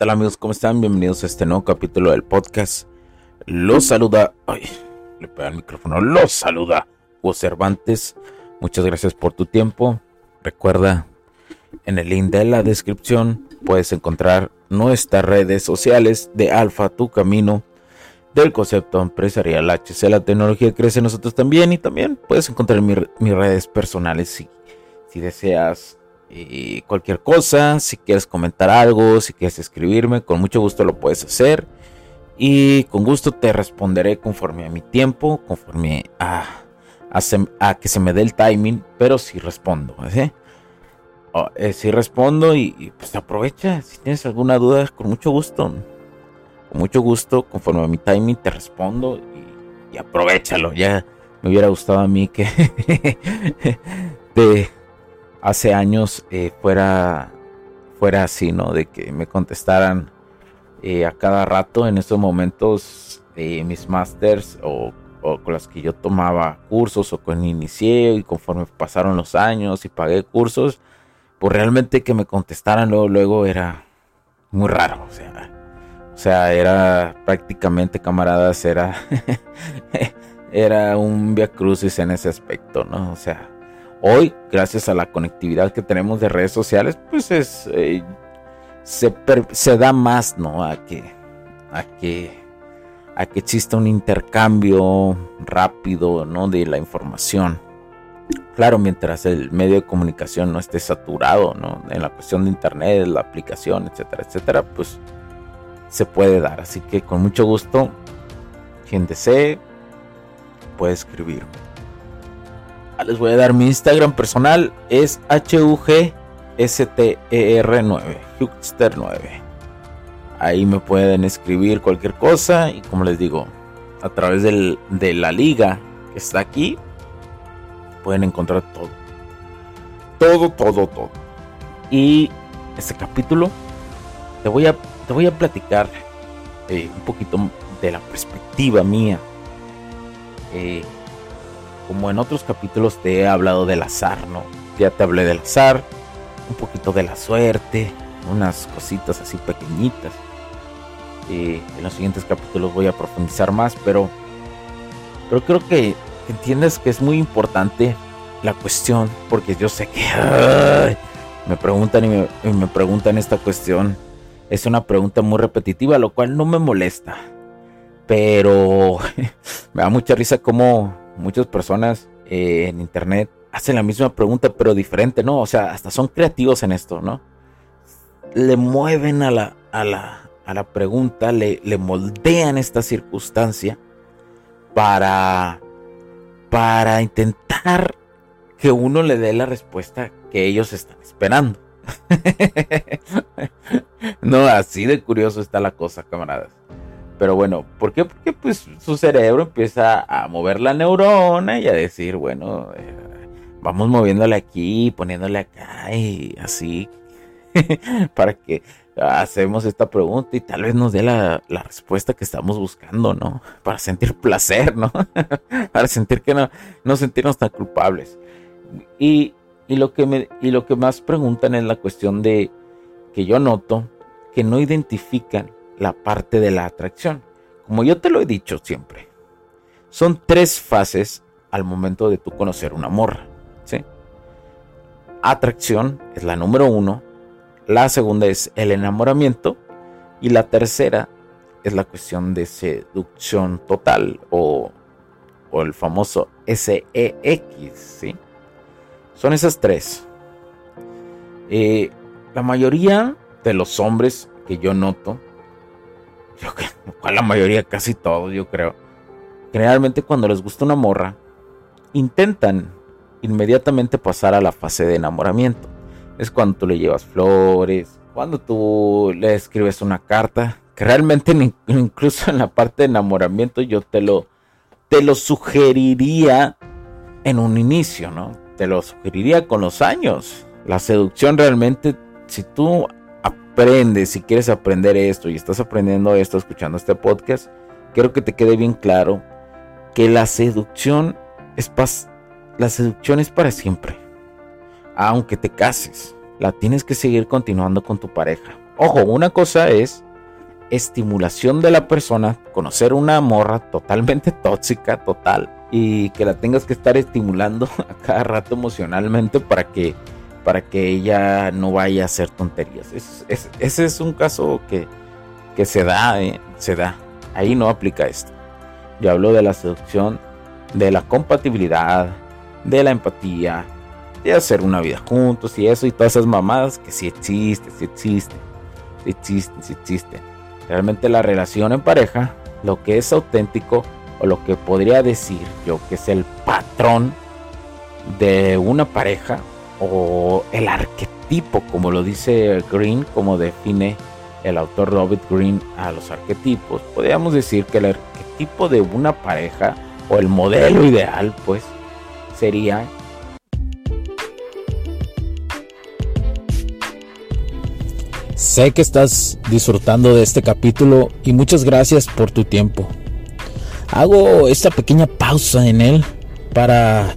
Hola amigos? ¿Cómo están? Bienvenidos a este nuevo capítulo del podcast. Los saluda... Ay, le pega el micrófono. Los saluda Hugo Cervantes. Muchas gracias por tu tiempo. Recuerda, en el link de la descripción puedes encontrar nuestras redes sociales de Alfa, tu camino, del concepto empresarial HC. La tecnología crece nosotros también y también puedes encontrar mis redes personales si, si deseas y cualquier cosa, si quieres comentar algo, si quieres escribirme, con mucho gusto lo puedes hacer. Y con gusto te responderé conforme a mi tiempo, conforme a, que se me dé el timing, pero si respondo. ¿eh? si respondo y, pues aprovecha, si tienes alguna duda, con mucho gusto. Con mucho gusto, conforme a mi timing, te respondo y, y aprovechalo. Ya me hubiera gustado a mí que te hace años eh, fuera, fuera así, ¿no? De que me contestaran eh, a cada rato en estos momentos eh, mis masters o, con las que yo tomaba cursos o con inicié y conforme pasaron los años y pagué cursos, pues realmente que me contestaran luego, luego era muy raro, o sea, o sea, era prácticamente camaradas, era, era un via crucis en ese aspecto, ¿no? O sea, Hoy, gracias a la conectividad que tenemos de redes sociales, pues es eh, se, da más, ¿no? A que, a que, a que exista un intercambio rápido, ¿no? De la información. Claro, mientras el medio de comunicación no esté saturado, ¿no? En la cuestión de internet, la aplicación, etcétera, etcétera, pues se puede dar. Así que con mucho gusto, quien desee, puede escribirme. Ah, les voy a dar mi Instagram personal. Es HUGSTER9. Hugster9. Ahí me pueden escribir cualquier cosa. Y como les digo, a través de la liga que está aquí, pueden encontrar todo. Todo, todo, todo. Y este capítulo te voy a, te voy a platicar eh, un poquito de la perspectiva mía. Eh, como en otros capítulos te he hablado del azar, ¿no? Ya te hablé del azar, un poquito de la suerte, unas cositas así pequeñitas. en los siguientes capítulos voy a profundizar más, pero, pero creo que entiendes que es muy importante la cuestión, porque yo sé que me preguntan y me, y me preguntan esta cuestión. Es una pregunta muy repetitiva, lo cual no me molesta. Pero me da mucha risa como muchas personas eh, en internet hacen la misma pregunta, pero diferente, ¿no? O sea, hasta son creativos en esto, ¿no? Le mueven a la, a la, a la pregunta, le, le moldean esta circunstancia para, para intentar que uno le dé la respuesta que ellos están esperando. no, así de curioso está la cosa, camaradas. Pero bueno, ¿por qué? Porque pues su cerebro empieza a mover la neurona y a decir, bueno, eh, vamos moviéndole aquí, poniéndole acá y así, para que hacemos esta pregunta y tal vez nos dé la, respuesta que estamos buscando, ¿no? Para sentir placer, ¿no? Para sentir que no, no sentirnos tan culpables. Y, lo que me, y lo que más preguntan es la cuestión de que yo noto que no identifican la parte de la atracción. Como yo te lo he dicho siempre, son tres fases al momento de tú conocer una morra, ¿sí? Atracción es la número uno, la segunda es el enamoramiento. Y la tercera es la cuestión de seducción total o, el famoso SEX. ¿sí? Son esas tres. Eh, la mayoría de los hombres que yo noto, yo, la mayoría, casi todos, yo creo, generalmente cuando les gusta una morra, intentan inmediatamente pasar a la fase de enamoramiento es cuando tú le llevas flores, cuando tú le escribes una carta, que realmente incluso en la parte de enamoramiento yo te lo, te lo sugeriría en un inicio, ¿no? Te lo sugeriría con los años. La seducción realmente, si tú aprendes, si quieres aprender esto y estás aprendiendo esto escuchando este podcast, quiero que te quede bien claro que la seducción es, la seducción es para siempre aunque te cases, la tienes que seguir continuando con tu pareja. Ojo, una cosa es estimulación de la persona, conocer una morra totalmente tóxica, total, y que la tengas que estar estimulando a cada rato emocionalmente para que, para que ella no vaya a hacer tonterías. ese es un caso que, que se da, eh, se da. Ahí no aplica esto. Yo hablo de la seducción, de la compatibilidad, de la empatía, de hacer una vida juntos y eso y todas esas mamadas que sí existen, sí existen, sí existen, sí existen. Realmente la relación en pareja, lo que es auténtico o lo que podría decir yo que es el patrón de una pareja o el arquetipo, como lo dice Green, como define el autor Robert Green a los arquetipos, podríamos decir que el arquetipo de una pareja o el modelo ideal, pues, sería Sé que estás disfrutando de este capítulo y muchas gracias por tu tiempo. Hago esta pequeña pausa en él para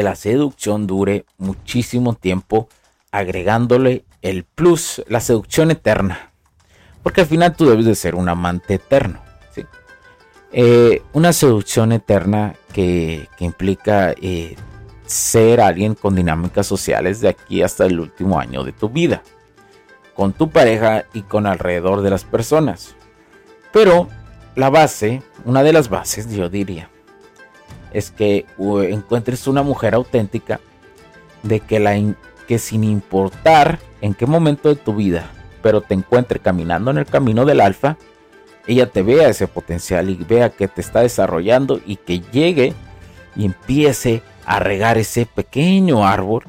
Que la seducción dure muchísimo tiempo agregándole el plus, la seducción eterna. Porque al final tú debes de ser un amante eterno. Eh, una seducción eterna que, implica eh, ser alguien con dinámicas sociales de aquí hasta el último año de tu vida. Con tu pareja y con alrededor de las personas. Pero la base, una de las bases yo diría, es que encuentres una mujer auténtica, de que, la que sin importar en qué momento de tu vida, pero te encuentre caminando en el camino del alfa, ella te vea ese potencial y vea que te está desarrollando y que llegue y empiece a regar ese pequeño árbol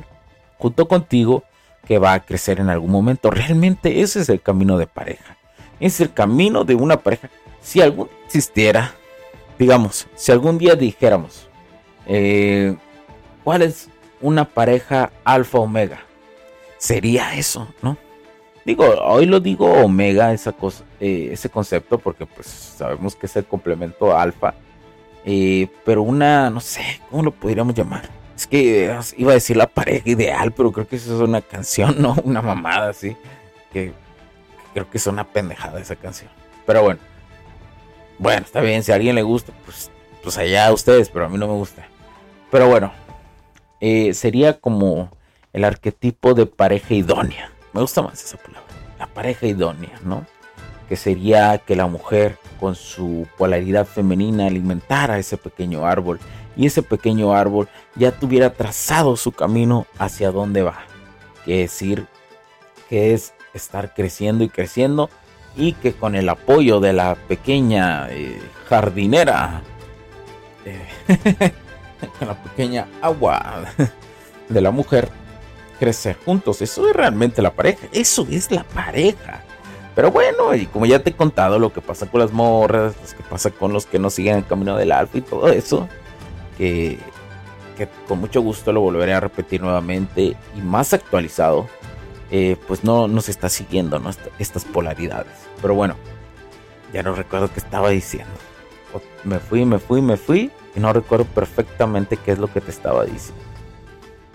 junto contigo que va a crecer en algún momento. Realmente ese es el camino de pareja. Es el camino de una pareja. Si algún existiera, digamos, si algún día dijéramos, eh, ¿cuál es una pareja alfa omega? sería eso, ¿no? Digo, hoy lo digo omega, esa cosa, eh, ese concepto, porque pues sabemos que es el complemento alfa. Eh, pero una, no sé, ¿cómo lo podríamos llamar? Es que iba a decir la pareja ideal, pero creo que eso es una canción, ¿no? Una mamada así. Que, creo que es una pendejada esa canción. Pero bueno. Bueno, está bien, si a alguien le gusta, pues, pues allá a ustedes, pero a mí no me gusta. Pero bueno, eh, sería como el arquetipo de pareja idónea. Me gusta más esa palabra. La pareja idónea, ¿no? Que sería que la mujer con su polaridad femenina alimentara ese pequeño árbol y ese pequeño árbol ya tuviera trazado su camino hacia dónde va. Que decir que es estar creciendo y creciendo y que con el apoyo de la pequeña eh, jardinera, eh, la pequeña agua de la mujer, crecer juntos. Eso es realmente la pareja. Eso es la pareja. Pero bueno, y como ya te he contado lo que pasa con las morras, lo que pasa con los que no siguen el camino del alfa y todo eso, que, que con mucho gusto lo volveré a repetir nuevamente y más actualizado, eh, pues no nos está siguiendo estas polaridades. Pero bueno, ya no recuerdo qué estaba diciendo. Me fui, me fui, me fui y no recuerdo perfectamente qué es lo que te estaba diciendo.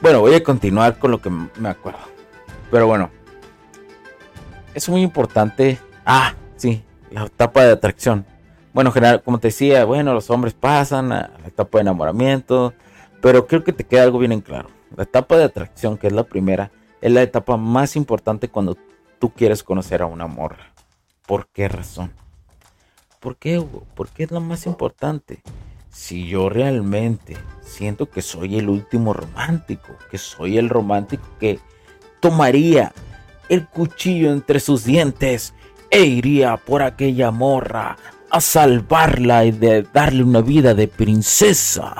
Bueno, voy a continuar con lo que me acuerdo. Pero bueno, es muy importante. Ah, sí, la etapa de atracción. Bueno, general, como te decía, bueno, los hombres pasan a la etapa de enamoramiento, pero creo que te queda algo bien en claro. La etapa de atracción, que es la primera, es la etapa más importante cuando tú quieres conocer a una morra. ¿Por qué razón? ¿Por qué, Hugo? ¿Por qué es la más importante? Si yo realmente siento que soy el último romántico, que soy el romántico que tomaría el cuchillo entre sus dientes e iría por aquella morra a salvarla y de darle una vida de princesa.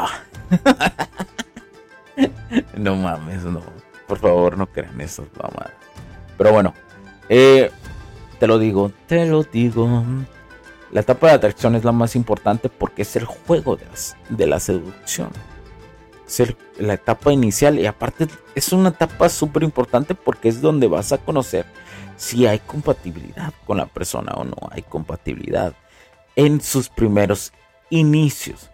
no mames, no. Por favor, no crean eso, mamá. Pero bueno, eh, te lo digo, te lo digo. La etapa de atracción es la más importante porque es el juego de, de la seducción ser la etapa inicial y aparte es una etapa súper importante porque es donde vas a conocer si hay compatibilidad con la persona o no hay compatibilidad en sus primeros inicios.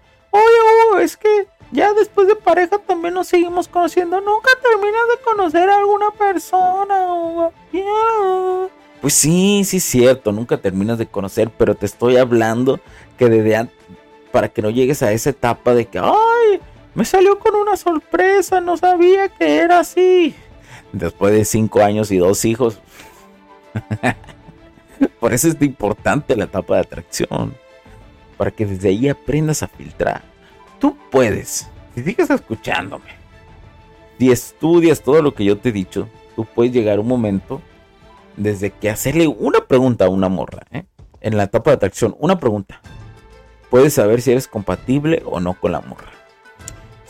Es que ya después de pareja también nos seguimos conociendo. Nunca terminas de conocer a alguna persona. Pues sí, sí es cierto, nunca terminas de conocer, pero te estoy hablando que desde para que no llegues a esa etapa de que, ay, me salió con una sorpresa, no sabía que era así. Después de cinco años y dos hijos. Por eso es importante la etapa de atracción. Para que desde ahí aprendas a filtrar. Tú puedes, si sigues escuchándome, si estudias todo lo que yo te he dicho, tú puedes llegar un momento desde que hacerle una pregunta a una morra, ¿eh? en la etapa de atracción, una pregunta. Puedes saber si eres compatible o no con la morra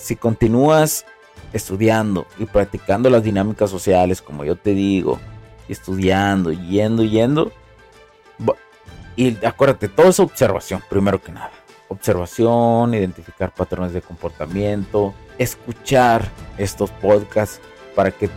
si continúas estudiando y practicando las dinámicas sociales, como yo te digo, estudiando, yendo, yendo, y acuérdate, todo es observación, primero que nada. Observación, identificar patrones de comportamiento, escuchar estos podcasts para que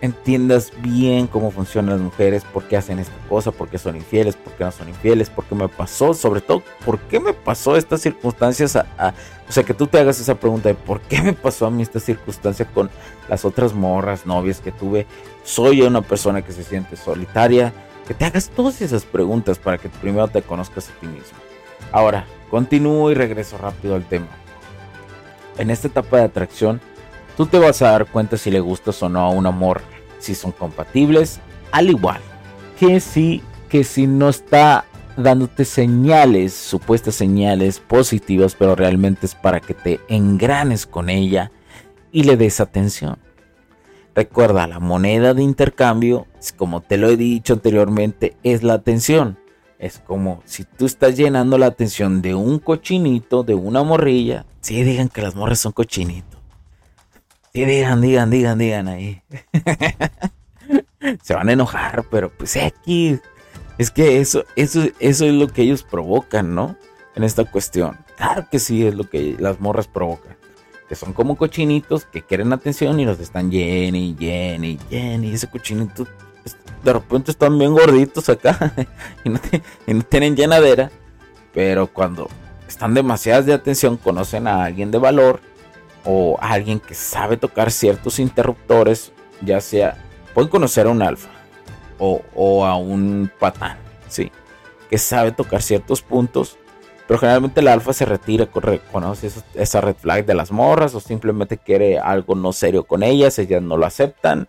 entiendas bien cómo funcionan las mujeres, por qué hacen esta cosa, por qué son infieles, por qué no son infieles, por qué me pasó, sobre todo, por qué me pasó estas circunstancias a, o sea, que tú te hagas esa pregunta de por qué me pasó a mí esta circunstancia con las otras morras, novias que tuve. Soy una persona que se siente solitaria. Que te hagas todas esas preguntas para que primero te conozcas a ti mismo. Ahora, continúo y regreso rápido al tema. En esta etapa de atracción, tú te vas a dar cuenta si le gustas o no a un amor, si son compatibles, al igual que si, que si no está dándote señales, supuestas señales positivas, pero realmente es para que te engranes con ella y le des atención. Recuerda, la moneda de intercambio, como te lo he dicho anteriormente, es la atención. Es como si tú estás llenando la atención de un cochinito, de una morrilla. Sí, digan que las morras son cochinitos. Sí, digan, digan, digan, digan ahí. Se van a enojar, pero pues aquí es que eso, eso, eso es lo que ellos provocan, ¿no? En esta cuestión. Claro que sí es lo que las morras provocan. que son como cochinitos que quieren atención y los están lleni, lleni, y ese cochinito de repente están bien gorditos acá y, no tienen llenadera. Pero cuando están demasiadas de atención, conocen a alguien de valor o a alguien que sabe tocar ciertos interruptores, ya sea, pueden conocer a un alfa o, a un patán, ¿sí? Que sabe tocar ciertos puntos, pero generalmente el alfa se retira, conoce esa red flag de las morras o simplemente quiere algo no serio con ellas, ellas no lo aceptan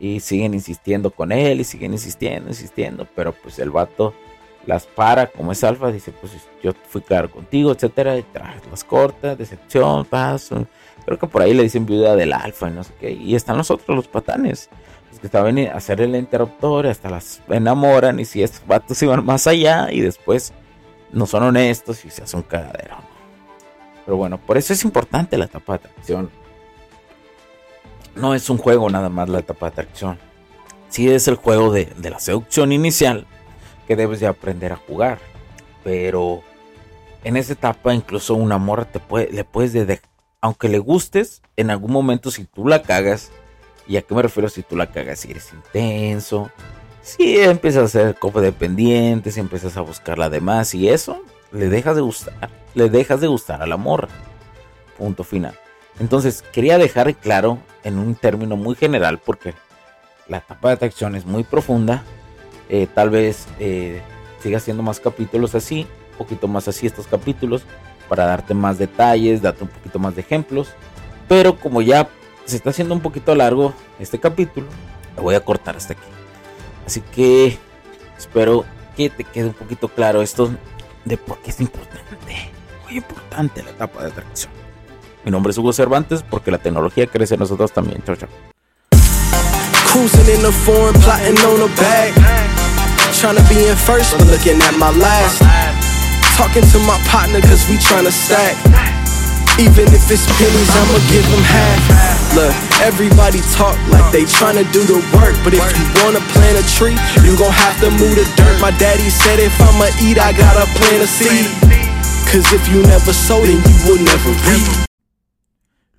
y siguen insistiendo con él y siguen insistiendo, insistiendo, pero pues el vato las para como es alfa, dice pues yo fui claro contigo, etcétera, y las corta, decepción, paso. Creo que por ahí le dicen viuda del alfa y no sé qué. Y están los otros, los patanes, los que estaban a hacer el interruptor, hasta las enamoran y si estos vatos iban más allá y después no son honestos y se hace un cagadero. Pero bueno, por eso es importante la etapa de atracción. No es un juego nada más la etapa de atracción. Sí es el juego de, de la seducción inicial que debes de aprender a jugar. Pero en esa etapa incluso una morra te puede, le puedes de, aunque le gustes, en algún momento si tú la cagas, ¿y a qué me refiero si tú la cagas? Si eres intenso, si empiezas a ser codependiente, si empiezas a buscarla de más y eso, le dejas de gustar, le dejas de gustar a la morra. Punto final. Entonces, quería dejar claro en un término muy general porque la etapa de atracción es muy profunda eh, tal vez eh, siga haciendo más capítulos así, un poquito más así estos capítulos, para darte más detalles, darte un poquito más de ejemplos. Pero como ya se está haciendo un poquito largo este capítulo, lo voy a cortar hasta aquí. Así que espero que te quede un poquito claro esto de por qué es importante, muy importante la etapa de atracción. Mi nombre es Hugo Cervantes porque la tecnología crece en nosotros también. Chao, chao. Cruising in the foreign, plotting on a bag. Trying to be in first, but looking at my last. Talking to my partner, cause we trying to stack. Even if it's pennies, I'ma give them half. Look, everybody talk like they trying to do the work. But if you wanna plant a tree, you gon' have to move the dirt. My daddy said if I'ma eat, I gotta plant a seed. Cause if you never sow, then you will never reap.